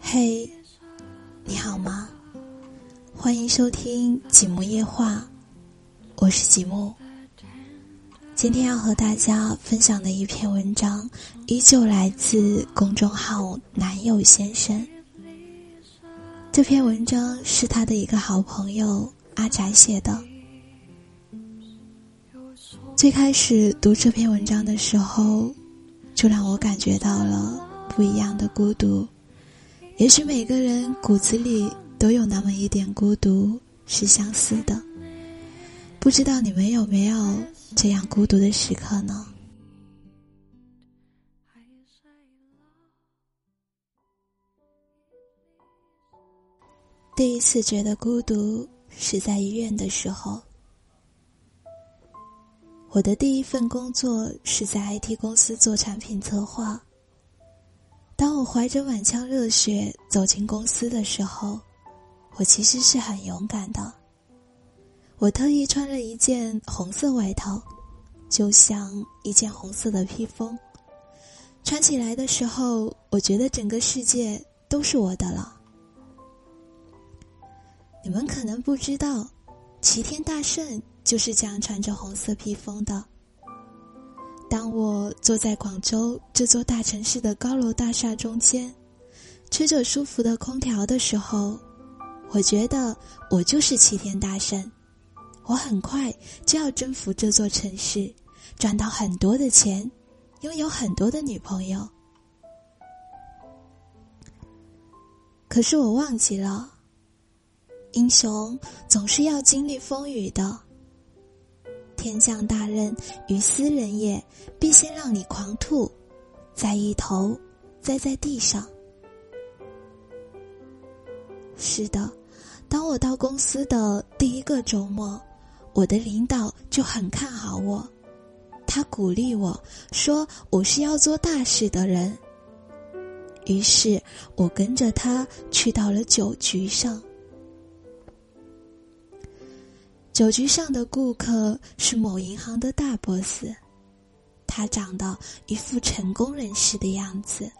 嘿，你好吗？欢迎收听《几木夜话》，我是几木。今天要和大家分享的一篇文章，依旧来自公众号“男友先生”。这篇文章是他的一个好朋友阿宅写的。最开始读这篇文章的时候。就让我感觉到了不一样的孤独。也许每个人骨子里都有那么一点孤独是相似的。不知道你们有没有这样孤独的时刻呢？第一次觉得孤独是在医院的时候。我的第一份工作是在 IT 公司做产品策划。当我怀着满腔热血走进公司的时候，我其实是很勇敢的。我特意穿了一件红色外套，就像一件红色的披风。穿起来的时候，我觉得整个世界都是我的了。你们可能不知道，齐天大圣。就是这样穿着红色披风的。当我坐在广州这座大城市的高楼大厦中间，吹着舒服的空调的时候，我觉得我就是齐天大圣。我很快就要征服这座城市，赚到很多的钱，拥有很多的女朋友。可是我忘记了，英雄总是要经历风雨的。天降大任于斯人也，必先让你狂吐，再一头栽在地上。是的，当我到公司的第一个周末，我的领导就很看好我，他鼓励我说我是要做大事的人。于是我跟着他去到了酒局上。酒局上的顾客是某银行的大 boss，他长得一副成功人士的样子。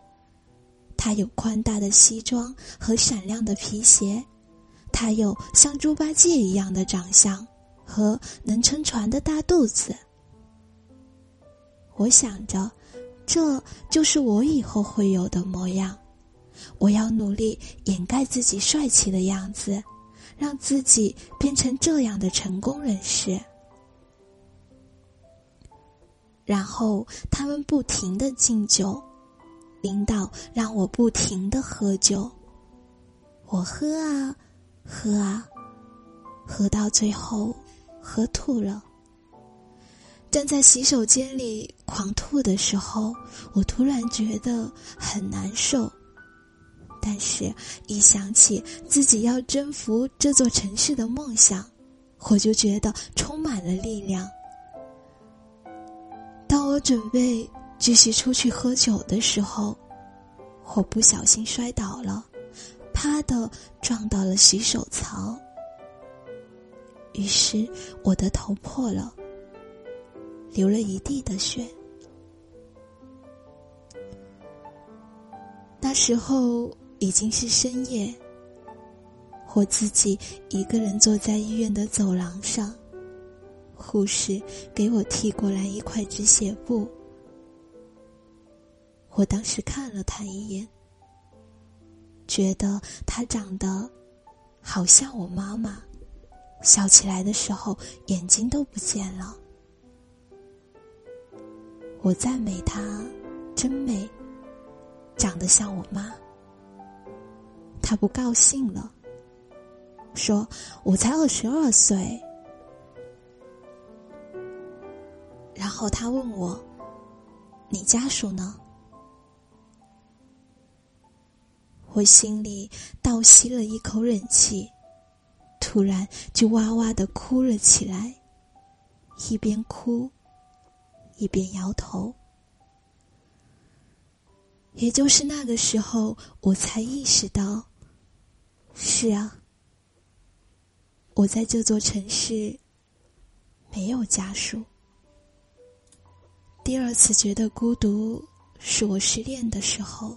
他有宽大的西装和闪亮的皮鞋，他有像猪八戒一样的长相和能撑船的大肚子。我想着，这就是我以后会有的模样。我要努力掩盖自己帅气的样子。让自己变成这样的成功人士，然后他们不停的敬酒，领导让我不停的喝酒，我喝啊喝啊，喝到最后喝吐了。站在洗手间里狂吐的时候，我突然觉得很难受。但是，一想起自己要征服这座城市的梦想，我就觉得充满了力量。当我准备继续出去喝酒的时候，我不小心摔倒了，啪的撞到了洗手槽，于是我的头破了，流了一地的血。那时候。已经是深夜，我自己一个人坐在医院的走廊上，护士给我递过来一块止血布。我当时看了他一眼，觉得他长得好像我妈妈，笑起来的时候眼睛都不见了。我赞美她，真美，长得像我妈。他不高兴了，说：“我才二十二岁。”然后他问我：“你家属呢？”我心里倒吸了一口冷气，突然就哇哇的哭了起来，一边哭一边摇头。也就是那个时候，我才意识到。是啊，我在这座城市没有家属。第二次觉得孤独是我失恋的时候。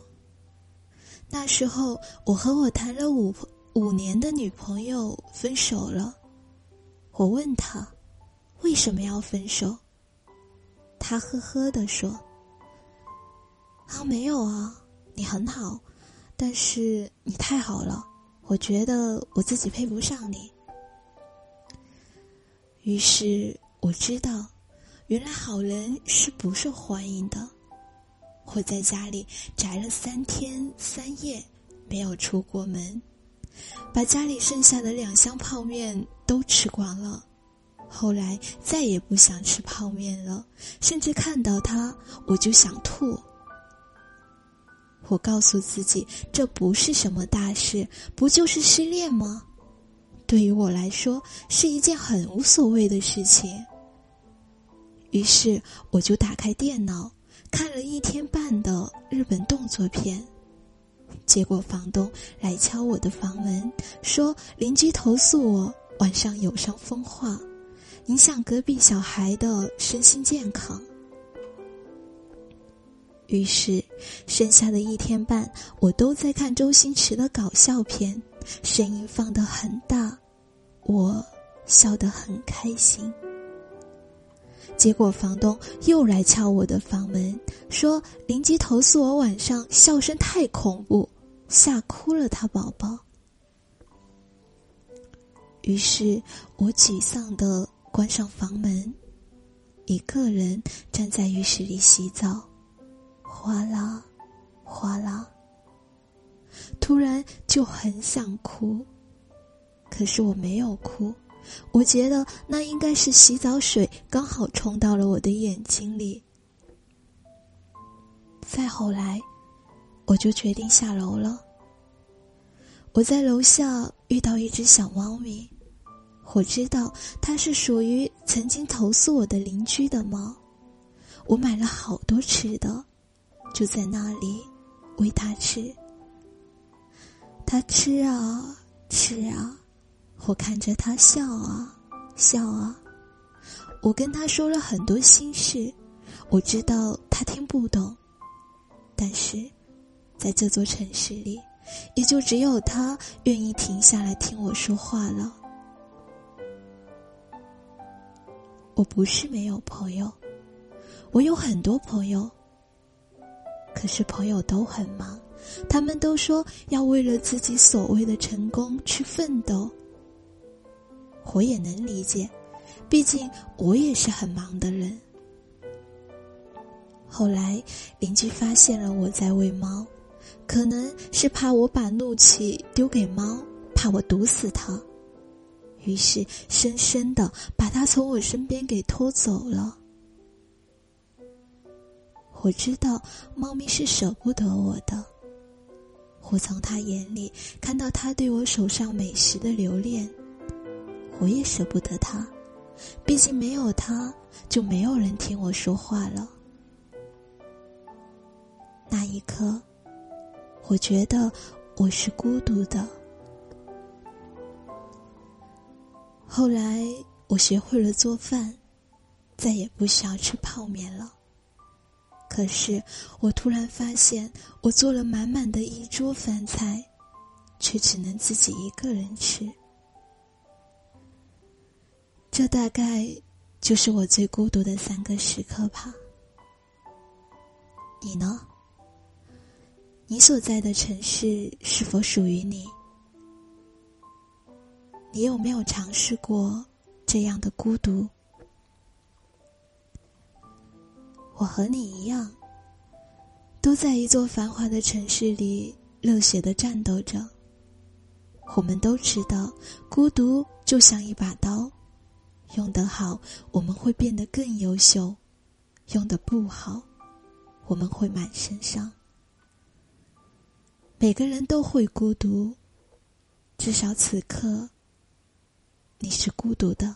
那时候，我和我谈了五五年的女朋友分手了。我问他，为什么要分手？他呵呵的说：“啊，没有啊，你很好，但是你太好了，我觉得我自己配不上你。”于是我知道，原来好人是不受欢迎的。我在家里宅了三天三夜，没有出过门，把家里剩下的两箱泡面都吃光了。后来再也不想吃泡面了，甚至看到它我就想吐。我告诉自己，这不是什么大事，不就是失恋吗？对于我来说，是一件很无所谓的事情。于是我就打开电脑。看了一天半的日本动作片，结果房东来敲我的房门，说邻居投诉我晚上有伤风化，影响隔壁小孩的身心健康。于是，剩下的一天半，我都在看周星驰的搞笑片，声音放得很大，我笑得很开心。结果房东又来敲我的房门，说邻居投诉我晚上笑声太恐怖，吓哭了他宝宝。于是我沮丧的关上房门，一个人站在浴室里洗澡，哗啦，哗啦。突然就很想哭，可是我没有哭。我觉得那应该是洗澡水刚好冲到了我的眼睛里。再后来，我就决定下楼了。我在楼下遇到一只小猫咪，我知道它是属于曾经投诉我的邻居的猫。我买了好多吃的，就在那里喂它吃。它吃啊吃啊。我看着他笑啊笑啊，我跟他说了很多心事，我知道他听不懂，但是，在这座城市里，也就只有他愿意停下来听我说话了。我不是没有朋友，我有很多朋友，可是朋友都很忙，他们都说要为了自己所谓的成功去奋斗。我也能理解，毕竟我也是很忙的人。后来邻居发现了我在喂猫，可能是怕我把怒气丢给猫，怕我毒死它，于是深深的把它从我身边给拖走了。我知道猫咪是舍不得我的，我从它眼里看到它对我手上美食的留恋。我也舍不得他，毕竟没有他，就没有人听我说话了。那一刻，我觉得我是孤独的。后来，我学会了做饭，再也不需要吃泡面了。可是，我突然发现，我做了满满的一桌饭菜，却只能自己一个人吃。这大概就是我最孤独的三个时刻吧。你呢？你所在的城市是否属于你？你有没有尝试过这样的孤独？我和你一样，都在一座繁华的城市里热血的战斗着。我们都知道，孤独就像一把刀。用得好，我们会变得更优秀；用得不好，我们会满身伤。每个人都会孤独，至少此刻，你是孤独的。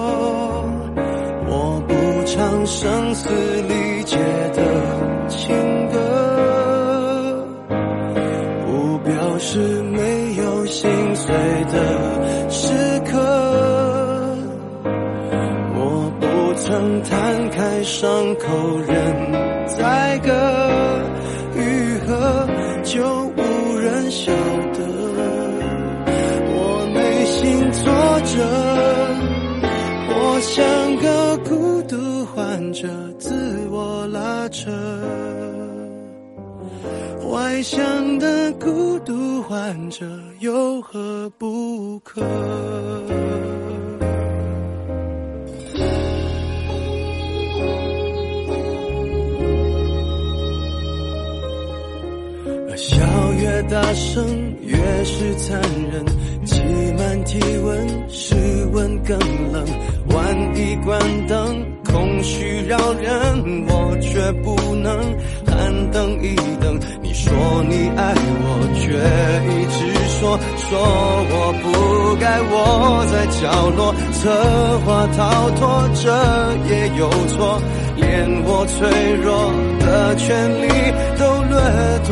唱声嘶力竭的情歌，不表示没有心碎的时刻。我不曾摊开伤口任宰割，愈合就无人晓得。我内心挫折，着。外向的孤独患者有何不可？大声，越是残忍。挤满体温，室温更冷。万一关灯，空虚扰人，我却不能喊等一等。你说你爱我，却一直说说我不该窝在角落，策划逃脱，这也有错。连我脆弱的权利都掠夺。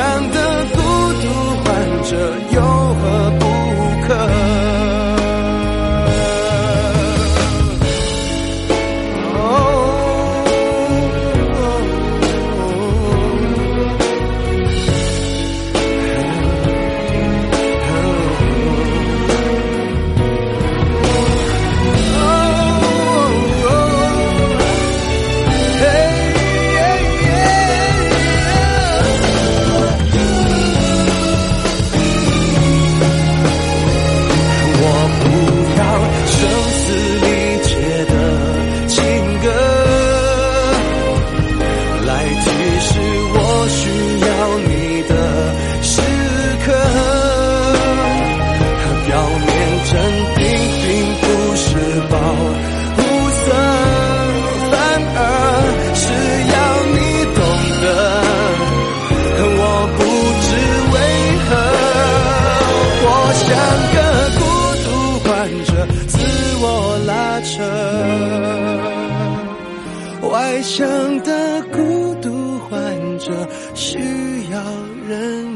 外强的孤独患者需要人